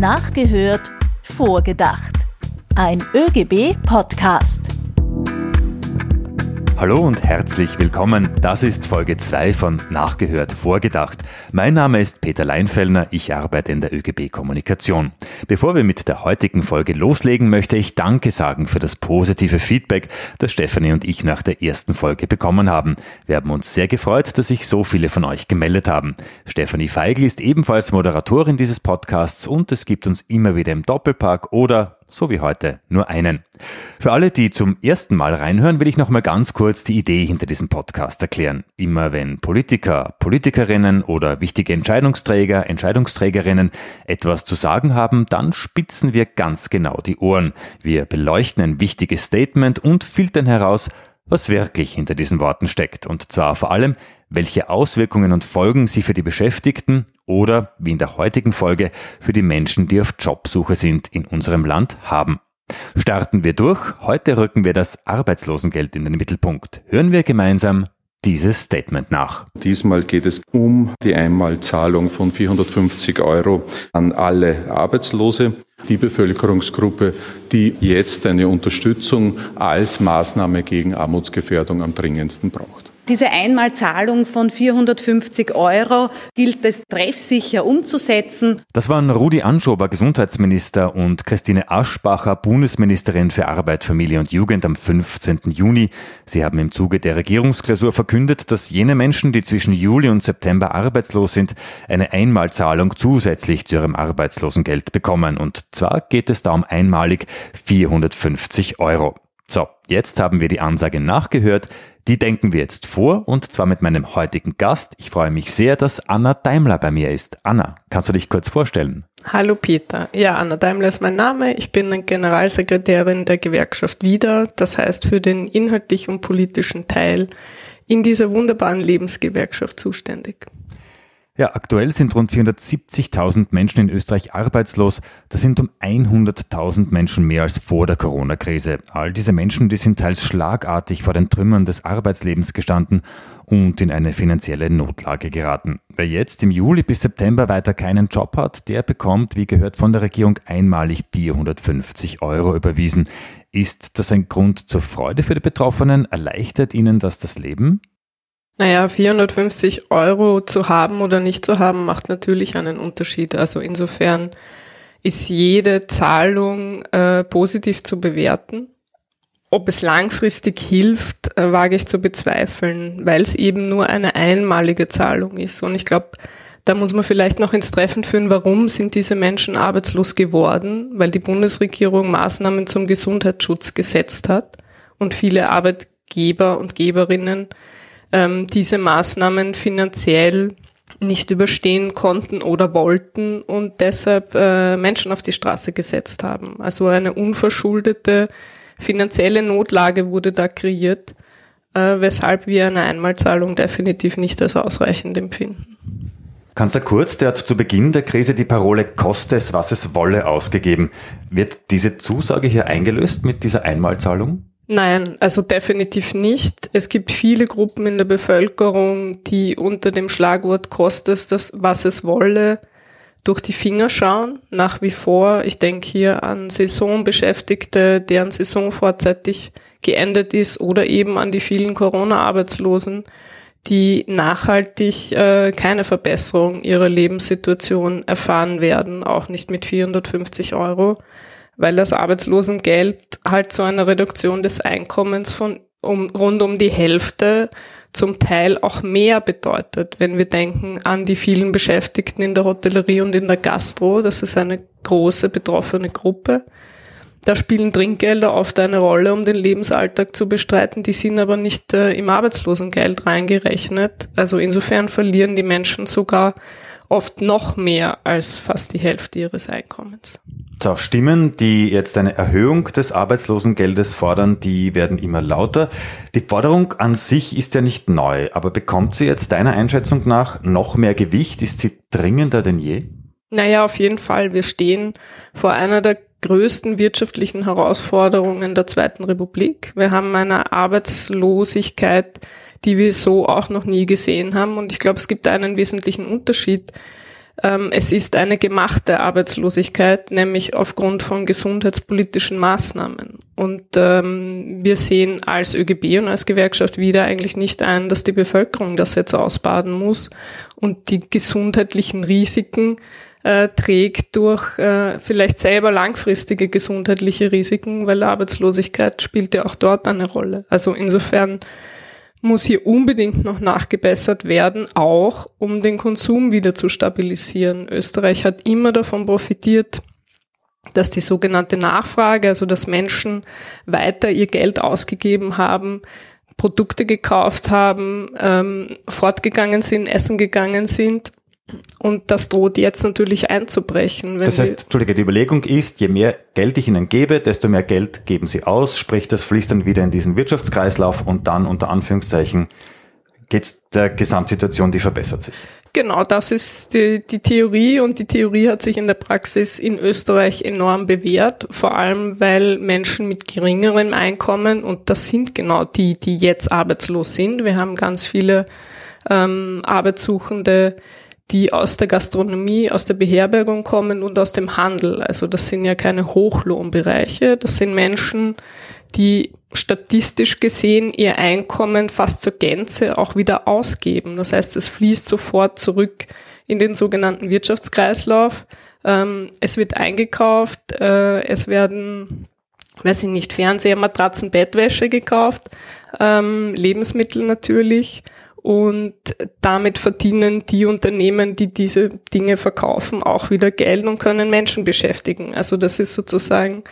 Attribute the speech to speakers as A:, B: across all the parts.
A: Nachgehört, vorgedacht. Ein ÖGB-Podcast.
B: Hallo und herzlich willkommen. Das ist Folge 2 von Nachgehört Vorgedacht. Mein Name ist Peter Leinfellner, ich arbeite in der ÖGB Kommunikation. Bevor wir mit der heutigen Folge loslegen, möchte ich Danke sagen für das positive Feedback, das Stefanie und ich nach der ersten Folge bekommen haben. Wir haben uns sehr gefreut, dass sich so viele von euch gemeldet haben. Stefanie Feigl ist ebenfalls Moderatorin dieses Podcasts und es gibt uns immer wieder im Doppelpark oder so wie heute, nur einen. Für alle, die zum ersten Mal reinhören, will ich noch mal ganz kurz die Idee hinter diesem Podcast erklären. Immer wenn Politiker, Politikerinnen oder wichtige Entscheidungsträger, Entscheidungsträgerinnen etwas zu sagen haben, dann spitzen wir ganz genau die Ohren. Wir beleuchten ein wichtiges Statement und filtern heraus, was wirklich hinter diesen Worten steckt. Und zwar vor allem, welche Auswirkungen und Folgen sie für die Beschäftigten oder, wie in der heutigen Folge, für die Menschen, die auf Jobsuche sind, in unserem Land haben. Starten wir durch. Heute rücken wir das Arbeitslosengeld in den Mittelpunkt. Hören wir gemeinsam dieses Statement nach.
C: Diesmal geht es um die Einmalzahlung von 450 Euro an alle Arbeitslose, die Bevölkerungsgruppe, die jetzt eine Unterstützung als Maßnahme gegen Armutsgefährdung am dringendsten braucht.
D: Diese Einmalzahlung von 450 Euro gilt es treffsicher umzusetzen.
B: Das waren Rudi Anschober, Gesundheitsminister, und Christine Aschbacher, Bundesministerin für Arbeit, Familie und Jugend am 15. Juni. Sie haben im Zuge der Regierungsklausur verkündet, dass jene Menschen, die zwischen Juli und September arbeitslos sind, eine Einmalzahlung zusätzlich zu ihrem Arbeitslosengeld bekommen. Und zwar geht es da um einmalig 450 Euro. So, jetzt haben wir die Ansage nachgehört. Die denken wir jetzt vor und zwar mit meinem heutigen Gast. Ich freue mich sehr, dass Anna Daimler bei mir ist. Anna, kannst du dich kurz vorstellen?
E: Hallo Peter. Ja, Anna Daimler ist mein Name. Ich bin Generalsekretärin der Gewerkschaft WIDA, das heißt für den inhaltlichen und politischen Teil in dieser wunderbaren Lebensgewerkschaft zuständig.
B: Ja, aktuell sind rund 470.000 Menschen in Österreich arbeitslos. Das sind um 100.000 Menschen mehr als vor der Corona-Krise. All diese Menschen, die sind teils schlagartig vor den Trümmern des Arbeitslebens gestanden und in eine finanzielle Notlage geraten. Wer jetzt im Juli bis September weiter keinen Job hat, der bekommt, wie gehört von der Regierung, einmalig 450 Euro überwiesen. Ist das ein Grund zur Freude für die Betroffenen? Erleichtert ihnen das das Leben?
E: Naja, 450 Euro zu haben oder nicht zu haben, macht natürlich einen Unterschied. Also insofern ist jede Zahlung äh, positiv zu bewerten. Ob es langfristig hilft, äh, wage ich zu bezweifeln, weil es eben nur eine einmalige Zahlung ist. Und ich glaube, da muss man vielleicht noch ins Treffen führen, warum sind diese Menschen arbeitslos geworden? Weil die Bundesregierung Maßnahmen zum Gesundheitsschutz gesetzt hat und viele Arbeitgeber und Geberinnen ähm, diese Maßnahmen finanziell nicht überstehen konnten oder wollten und deshalb äh, Menschen auf die Straße gesetzt haben. Also eine unverschuldete finanzielle Notlage wurde da kreiert, äh, weshalb wir eine Einmalzahlung definitiv nicht als ausreichend empfinden.
B: Kanzler Kurz, der hat zu Beginn der Krise die Parole Koste es, was es wolle ausgegeben. Wird diese Zusage hier eingelöst mit dieser Einmalzahlung?
E: Nein, also definitiv nicht. Es gibt viele Gruppen in der Bevölkerung, die unter dem Schlagwort kostet das, was es wolle, durch die Finger schauen, nach wie vor. Ich denke hier an Saisonbeschäftigte, deren Saison vorzeitig geendet ist oder eben an die vielen Corona-Arbeitslosen, die nachhaltig äh, keine Verbesserung ihrer Lebenssituation erfahren werden, auch nicht mit 450 Euro weil das Arbeitslosengeld halt zu einer Reduktion des Einkommens von um, rund um die Hälfte zum Teil auch mehr bedeutet, wenn wir denken an die vielen Beschäftigten in der Hotellerie und in der Gastro. Das ist eine große betroffene Gruppe. Da spielen Trinkgelder oft eine Rolle, um den Lebensalltag zu bestreiten. Die sind aber nicht äh, im Arbeitslosengeld reingerechnet. Also insofern verlieren die Menschen sogar oft noch mehr als fast die Hälfte ihres Einkommens.
B: So, Stimmen, die jetzt eine Erhöhung des Arbeitslosengeldes fordern, die werden immer lauter. Die Forderung an sich ist ja nicht neu, aber bekommt sie jetzt deiner Einschätzung nach noch mehr Gewicht? Ist sie dringender denn je?
E: Naja, auf jeden Fall. Wir stehen vor einer der größten wirtschaftlichen Herausforderungen der Zweiten Republik. Wir haben eine Arbeitslosigkeit, die wir so auch noch nie gesehen haben. Und ich glaube, es gibt einen wesentlichen Unterschied es ist eine gemachte Arbeitslosigkeit, nämlich aufgrund von gesundheitspolitischen Maßnahmen. Und ähm, wir sehen als ÖGB und als Gewerkschaft wieder eigentlich nicht ein, dass die Bevölkerung das jetzt ausbaden muss und die gesundheitlichen Risiken äh, trägt durch äh, vielleicht selber langfristige gesundheitliche Risiken, weil Arbeitslosigkeit spielt ja auch dort eine Rolle. Also insofern muss hier unbedingt noch nachgebessert werden, auch um den Konsum wieder zu stabilisieren. Österreich hat immer davon profitiert, dass die sogenannte Nachfrage, also dass Menschen weiter ihr Geld ausgegeben haben, Produkte gekauft haben, ähm, fortgegangen sind, essen gegangen sind und das droht jetzt natürlich einzubrechen.
B: das heißt, Entschuldige, die Überlegung ist, je mehr Geld ich ihnen gebe, desto mehr Geld geben sie aus, sprich, das fließt dann wieder in diesen Wirtschaftskreislauf und dann unter Anführungszeichen geht der Gesamtsituation, die verbessert sich.
E: Genau, das ist die, die Theorie und die Theorie hat sich in der Praxis in Österreich enorm bewährt, vor allem weil Menschen mit geringerem Einkommen, und das sind genau die, die jetzt arbeitslos sind, wir haben ganz viele ähm, Arbeitssuchende, die aus der Gastronomie, aus der Beherbergung kommen und aus dem Handel. Also das sind ja keine Hochlohnbereiche, das sind Menschen, die statistisch gesehen ihr Einkommen fast zur Gänze auch wieder ausgeben. Das heißt, es fließt sofort zurück in den sogenannten Wirtschaftskreislauf. Ähm, es wird eingekauft, äh, es werden, weiß ich nicht, Fernseher, Matratzen, Bettwäsche gekauft, ähm, Lebensmittel natürlich. Und damit verdienen die Unternehmen, die diese Dinge verkaufen, auch wieder Geld und können Menschen beschäftigen. Also das ist sozusagen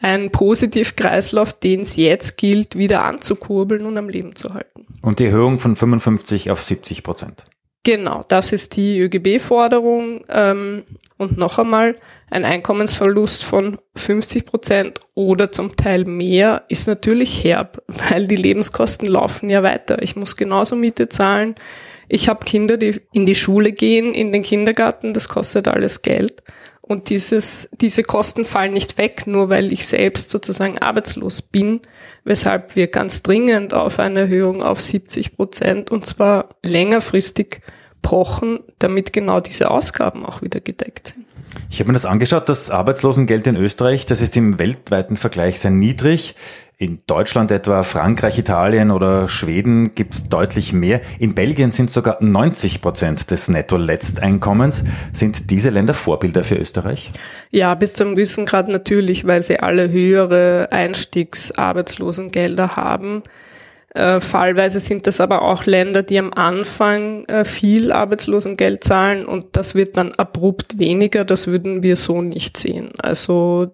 E: ein Positivkreislauf, den es jetzt gilt, wieder anzukurbeln und am Leben zu halten.
B: Und die Erhöhung von 55 auf 70 Prozent.
E: Genau, das ist die ÖGB-Forderung. Ähm, und noch einmal, ein Einkommensverlust von 50 Prozent oder zum Teil mehr ist natürlich herb, weil die Lebenskosten laufen ja weiter. Ich muss genauso Miete zahlen. Ich habe Kinder, die in die Schule gehen, in den Kindergarten, das kostet alles Geld. Und dieses, diese Kosten fallen nicht weg, nur weil ich selbst sozusagen arbeitslos bin, weshalb wir ganz dringend auf eine Erhöhung auf 70 Prozent und zwar längerfristig pochen, damit genau diese Ausgaben auch wieder gedeckt sind.
B: Ich habe mir das angeschaut, das Arbeitslosengeld in Österreich, das ist im weltweiten Vergleich sehr niedrig. In Deutschland etwa, Frankreich, Italien oder Schweden gibt es deutlich mehr. In Belgien sind sogar 90 Prozent des Netto-Letzteinkommens. Sind diese Länder Vorbilder für Österreich?
E: Ja, bis zum gewissen Grad natürlich, weil sie alle höhere Einstiegsarbeitslosengelder haben. Äh, fallweise sind das aber auch Länder, die am Anfang äh, viel Arbeitslosengeld zahlen und das wird dann abrupt weniger. Das würden wir so nicht sehen. Also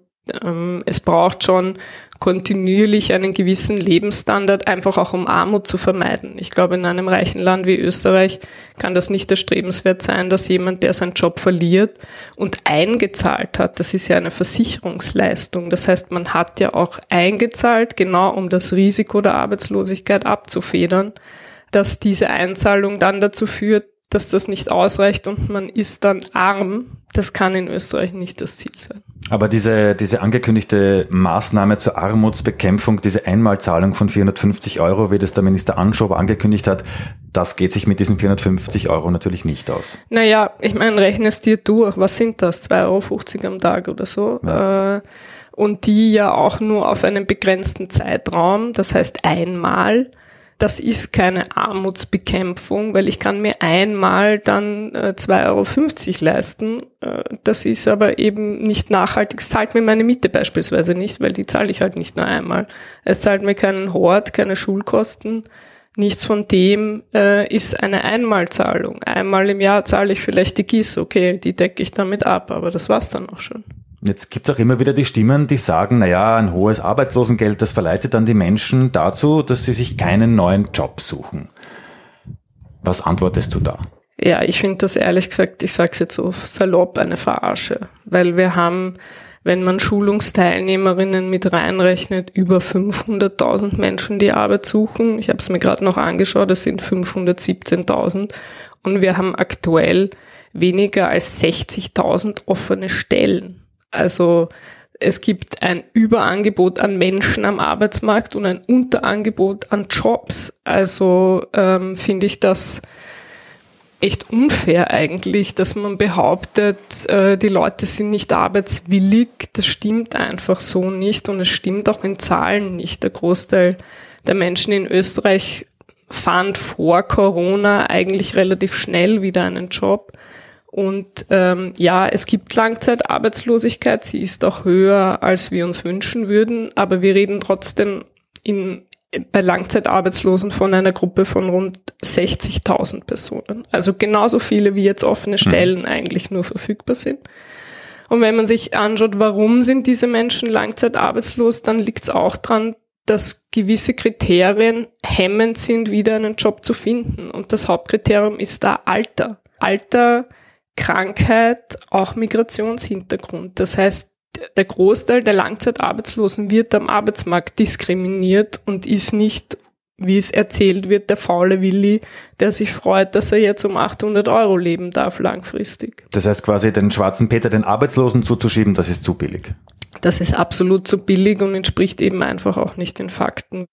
E: es braucht schon kontinuierlich einen gewissen Lebensstandard, einfach auch um Armut zu vermeiden. Ich glaube, in einem reichen Land wie Österreich kann das nicht erstrebenswert sein, dass jemand, der seinen Job verliert und eingezahlt hat, das ist ja eine Versicherungsleistung. Das heißt, man hat ja auch eingezahlt, genau um das Risiko der Arbeitslosigkeit abzufedern, dass diese Einzahlung dann dazu führt, dass das nicht ausreicht und man ist dann arm. Das kann in Österreich nicht das Ziel sein.
B: Aber diese, diese angekündigte Maßnahme zur Armutsbekämpfung, diese Einmalzahlung von 450 Euro, wie das der Minister Anschober angekündigt hat, das geht sich mit diesen 450 Euro natürlich nicht aus.
E: Naja, ich meine, rechne es dir durch. Was sind das? 2,50 Euro am Tag oder so? Ja. Äh, und die ja auch nur auf einen begrenzten Zeitraum, das heißt einmal das ist keine Armutsbekämpfung, weil ich kann mir einmal dann äh, 2,50 Euro leisten. Äh, das ist aber eben nicht nachhaltig. Es zahlt mir meine Miete beispielsweise nicht, weil die zahle ich halt nicht nur einmal. Es zahlt mir keinen Hort, keine Schulkosten. Nichts von dem äh, ist eine Einmalzahlung. Einmal im Jahr zahle ich vielleicht die GIS, okay, die decke ich damit ab, aber das war's dann auch schon.
B: Jetzt gibt es auch immer wieder die Stimmen, die sagen, naja, ein hohes Arbeitslosengeld, das verleitet dann die Menschen dazu, dass sie sich keinen neuen Job suchen. Was antwortest du da?
E: Ja, ich finde das ehrlich gesagt, ich sage es jetzt so salopp, eine Verarsche. Weil wir haben, wenn man Schulungsteilnehmerinnen mit reinrechnet, über 500.000 Menschen, die Arbeit suchen. Ich habe es mir gerade noch angeschaut, es sind 517.000. Und wir haben aktuell weniger als 60.000 offene Stellen. Also es gibt ein Überangebot an Menschen am Arbeitsmarkt und ein Unterangebot an Jobs. Also ähm, finde ich das echt unfair eigentlich, dass man behauptet, äh, die Leute sind nicht arbeitswillig. Das stimmt einfach so nicht und es stimmt auch in Zahlen nicht. Der Großteil der Menschen in Österreich fand vor Corona eigentlich relativ schnell wieder einen Job. Und ähm, ja, es gibt Langzeitarbeitslosigkeit, sie ist auch höher, als wir uns wünschen würden, aber wir reden trotzdem in, bei Langzeitarbeitslosen von einer Gruppe von rund 60.000 Personen. Also genauso viele wie jetzt offene mhm. Stellen mhm. eigentlich nur verfügbar sind. Und wenn man sich anschaut, warum sind diese Menschen langzeitarbeitslos, dann liegt es auch dran, dass gewisse Kriterien hemmend sind, wieder einen Job zu finden. Und das Hauptkriterium ist da Alter. Alter Krankheit, auch Migrationshintergrund. Das heißt, der Großteil der Langzeitarbeitslosen wird am Arbeitsmarkt diskriminiert und ist nicht, wie es erzählt wird, der faule Willi, der sich freut, dass er jetzt um 800 Euro leben darf langfristig.
B: Das heißt quasi den schwarzen Peter den Arbeitslosen zuzuschieben, das ist zu billig.
E: Das ist absolut zu billig und entspricht eben einfach auch nicht den Fakten.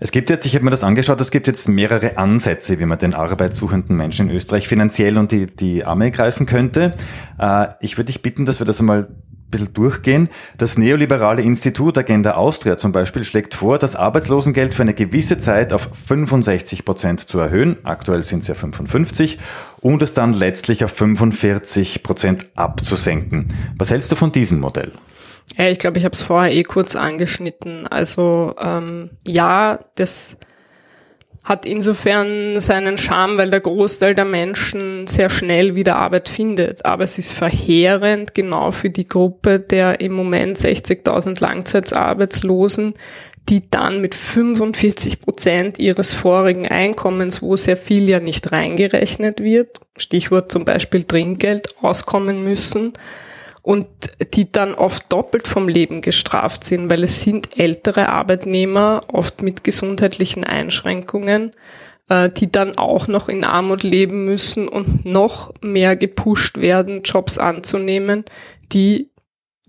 B: Es gibt jetzt, ich habe mir das angeschaut, es gibt jetzt mehrere Ansätze, wie man den arbeitssuchenden Menschen in Österreich finanziell und die, die Arme greifen könnte. Äh, ich würde dich bitten, dass wir das einmal ein bisschen durchgehen. Das neoliberale Institut Agenda Austria zum Beispiel schlägt vor, das Arbeitslosengeld für eine gewisse Zeit auf 65 Prozent zu erhöhen. Aktuell sind es ja 55 und es dann letztlich auf 45 Prozent abzusenken. Was hältst du von diesem Modell?
E: Ja, ich glaube, ich habe es vorher eh kurz angeschnitten. Also ähm, ja, das hat insofern seinen Charme, weil der Großteil der Menschen sehr schnell wieder Arbeit findet. Aber es ist verheerend genau für die Gruppe der im Moment 60.000 Langzeitarbeitslosen, die dann mit 45 Prozent ihres vorigen Einkommens, wo sehr viel ja nicht reingerechnet wird, Stichwort zum Beispiel Trinkgeld, auskommen müssen und die dann oft doppelt vom Leben gestraft sind, weil es sind ältere Arbeitnehmer, oft mit gesundheitlichen Einschränkungen, äh, die dann auch noch in Armut leben müssen und noch mehr gepusht werden, Jobs anzunehmen, die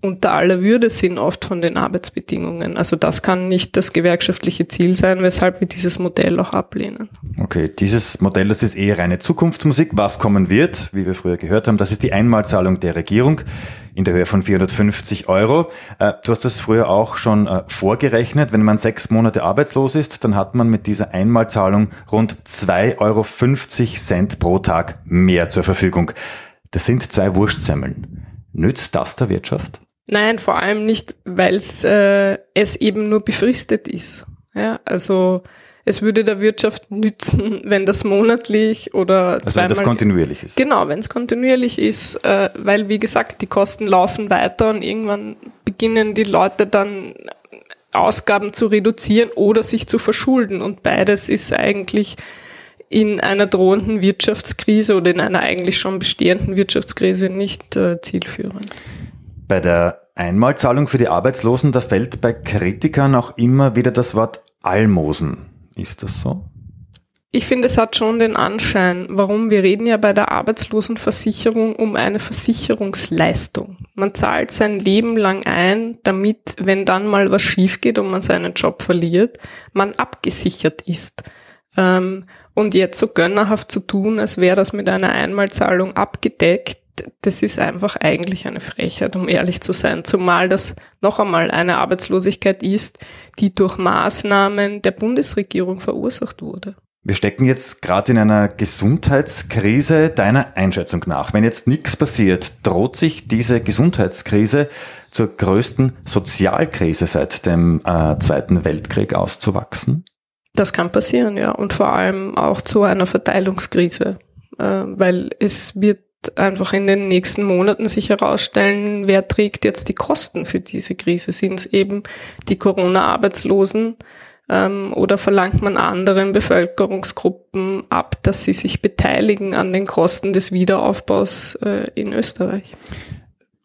E: unter aller Würde sind oft von den Arbeitsbedingungen. Also das kann nicht das gewerkschaftliche Ziel sein, weshalb wir dieses Modell auch ablehnen.
B: Okay, dieses Modell, das ist eher reine Zukunftsmusik. Was kommen wird, wie wir früher gehört haben, das ist die Einmalzahlung der Regierung in der Höhe von 450 Euro. Äh, du hast das früher auch schon äh, vorgerechnet. Wenn man sechs Monate arbeitslos ist, dann hat man mit dieser Einmalzahlung rund 2,50 Euro pro Tag mehr zur Verfügung. Das sind zwei Wurstsemmeln. Nützt das der Wirtschaft?
E: Nein, vor allem nicht, weil äh, es eben nur befristet ist. Ja, also es würde der Wirtschaft nützen, wenn das monatlich oder also zweimal.
B: Wenn das kontinuierlich ist.
E: Genau, wenn es kontinuierlich ist, äh, weil wie gesagt, die Kosten laufen weiter und irgendwann beginnen die Leute dann Ausgaben zu reduzieren oder sich zu verschulden. Und beides ist eigentlich in einer drohenden Wirtschaftskrise oder in einer eigentlich schon bestehenden Wirtschaftskrise nicht äh, zielführend.
B: Bei der Einmalzahlung für die Arbeitslosen, da fällt bei Kritikern auch immer wieder das Wort Almosen. Ist das so?
E: Ich finde, es hat schon den Anschein. Warum? Wir reden ja bei der Arbeitslosenversicherung um eine Versicherungsleistung. Man zahlt sein Leben lang ein, damit, wenn dann mal was schief geht und man seinen Job verliert, man abgesichert ist. Ähm, und jetzt so gönnerhaft zu tun, als wäre das mit einer Einmalzahlung abgedeckt, das ist einfach eigentlich eine Frechheit, um ehrlich zu sein. Zumal das noch einmal eine Arbeitslosigkeit ist, die durch Maßnahmen der Bundesregierung verursacht wurde.
B: Wir stecken jetzt gerade in einer Gesundheitskrise. Deiner Einschätzung nach, wenn jetzt nichts passiert, droht sich diese Gesundheitskrise zur größten Sozialkrise seit dem äh, Zweiten Weltkrieg auszuwachsen?
E: Das kann passieren, ja. Und vor allem auch zu einer Verteilungskrise, äh, weil es wird einfach in den nächsten Monaten sich herausstellen, wer trägt jetzt die Kosten für diese Krise. Sind es eben die Corona-Arbeitslosen ähm, oder verlangt man anderen Bevölkerungsgruppen ab, dass sie sich beteiligen an den Kosten des Wiederaufbaus äh, in Österreich?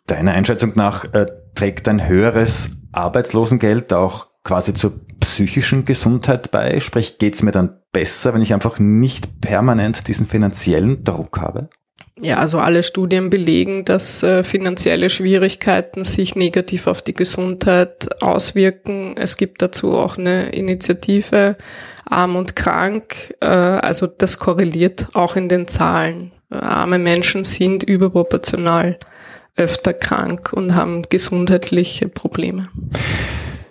B: Deiner Einschätzung nach äh, trägt ein höheres Arbeitslosengeld auch quasi zur psychischen Gesundheit bei? Sprich, geht es mir dann besser, wenn ich einfach nicht permanent diesen finanziellen Druck habe?
E: Ja, also alle Studien belegen, dass äh, finanzielle Schwierigkeiten sich negativ auf die Gesundheit auswirken. Es gibt dazu auch eine Initiative Arm und Krank. Äh, also das korreliert auch in den Zahlen. Äh, arme Menschen sind überproportional öfter krank und haben gesundheitliche Probleme.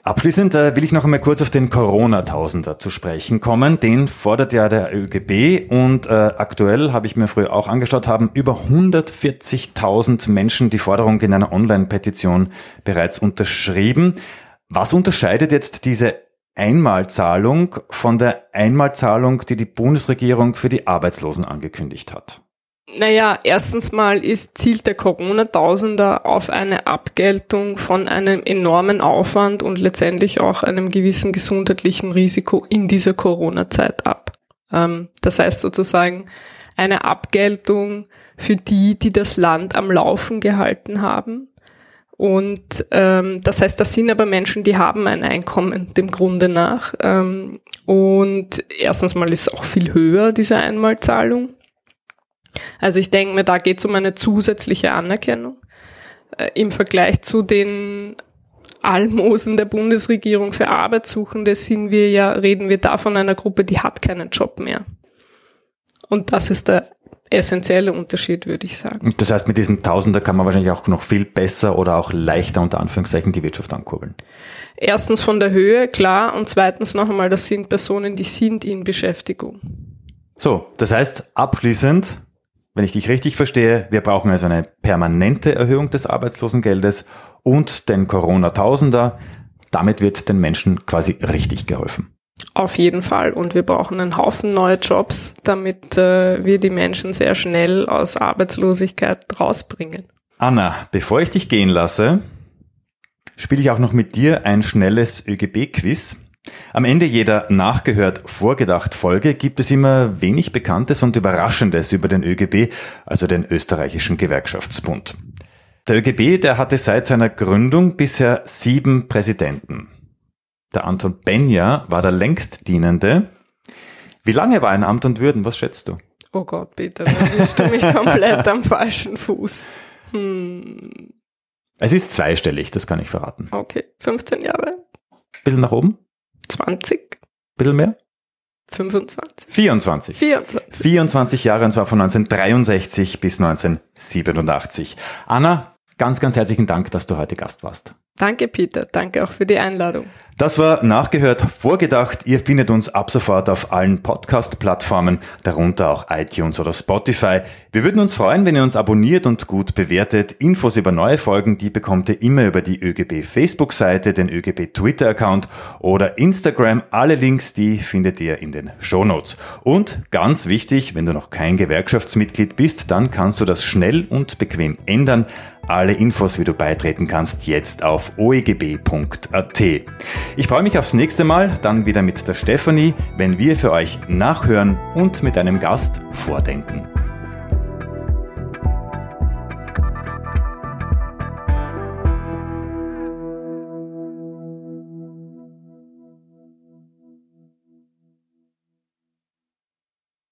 B: Abschließend äh, will ich noch einmal kurz auf den Corona-Tausender zu sprechen kommen. Den fordert ja der ÖGB und äh, aktuell, habe ich mir früher auch angeschaut, haben über 140.000 Menschen die Forderung in einer Online-Petition bereits unterschrieben. Was unterscheidet jetzt diese Einmalzahlung von der Einmalzahlung, die die Bundesregierung für die Arbeitslosen angekündigt hat?
E: Naja, erstens mal ist, zielt der Corona-Tausender auf eine Abgeltung von einem enormen Aufwand und letztendlich auch einem gewissen gesundheitlichen Risiko in dieser Corona-Zeit ab. Ähm, das heißt sozusagen eine Abgeltung für die, die das Land am Laufen gehalten haben. Und ähm, das heißt, das sind aber Menschen, die haben ein Einkommen dem Grunde nach. Ähm, und erstens mal ist es auch viel höher, diese Einmalzahlung. Also ich denke mir, da geht es um eine zusätzliche Anerkennung äh, im Vergleich zu den Almosen der Bundesregierung für Arbeitssuchende sind wir ja, reden wir da von einer Gruppe, die hat keinen Job mehr. Und das ist der essentielle Unterschied, würde ich sagen.
B: Das heißt, mit diesem Tausender kann man wahrscheinlich auch noch viel besser oder auch leichter unter Anführungszeichen die Wirtschaft ankurbeln.
E: Erstens von der Höhe, klar, und zweitens noch einmal, das sind Personen, die sind in Beschäftigung.
B: So, das heißt, abschließend, wenn ich dich richtig verstehe, wir brauchen also eine permanente Erhöhung des Arbeitslosengeldes und den Corona-Tausender. Damit wird den Menschen quasi richtig geholfen.
E: Auf jeden Fall. Und wir brauchen einen Haufen neue Jobs, damit äh, wir die Menschen sehr schnell aus Arbeitslosigkeit rausbringen.
B: Anna, bevor ich dich gehen lasse, spiele ich auch noch mit dir ein schnelles ÖGB-Quiz. Am Ende jeder nachgehört vorgedacht Folge gibt es immer wenig Bekanntes und Überraschendes über den ÖGB, also den österreichischen Gewerkschaftsbund. Der ÖGB, der hatte seit seiner Gründung bisher sieben Präsidenten. Der Anton Benja war der längst dienende. Wie lange war er in Amt und Würden? Was schätzt du?
E: Oh Gott, bitte, da bist du mich komplett am falschen Fuß. Hm.
B: Es ist zweistellig, das kann ich verraten.
E: Okay, 15 Jahre.
B: Bisschen nach oben?
E: 20.
B: Bisschen mehr?
E: 25.
B: 24.
E: 24.
B: 24 Jahre, und zwar von 1963 bis 1987. Anna, ganz, ganz herzlichen Dank, dass du heute Gast warst.
E: Danke, Peter. Danke auch für die Einladung.
B: Das war nachgehört, vorgedacht. Ihr findet uns ab sofort auf allen Podcast-Plattformen, darunter auch iTunes oder Spotify. Wir würden uns freuen, wenn ihr uns abonniert und gut bewertet. Infos über neue Folgen, die bekommt ihr immer über die ÖGB Facebook-Seite, den ÖGB Twitter-Account oder Instagram. Alle Links, die findet ihr in den Shownotes. Und ganz wichtig, wenn du noch kein Gewerkschaftsmitglied bist, dann kannst du das schnell und bequem ändern. Alle Infos, wie du beitreten kannst, jetzt oegb.at. Ich freue mich aufs nächste Mal, dann wieder mit der Stefanie, wenn wir für euch nachhören und mit einem Gast vordenken.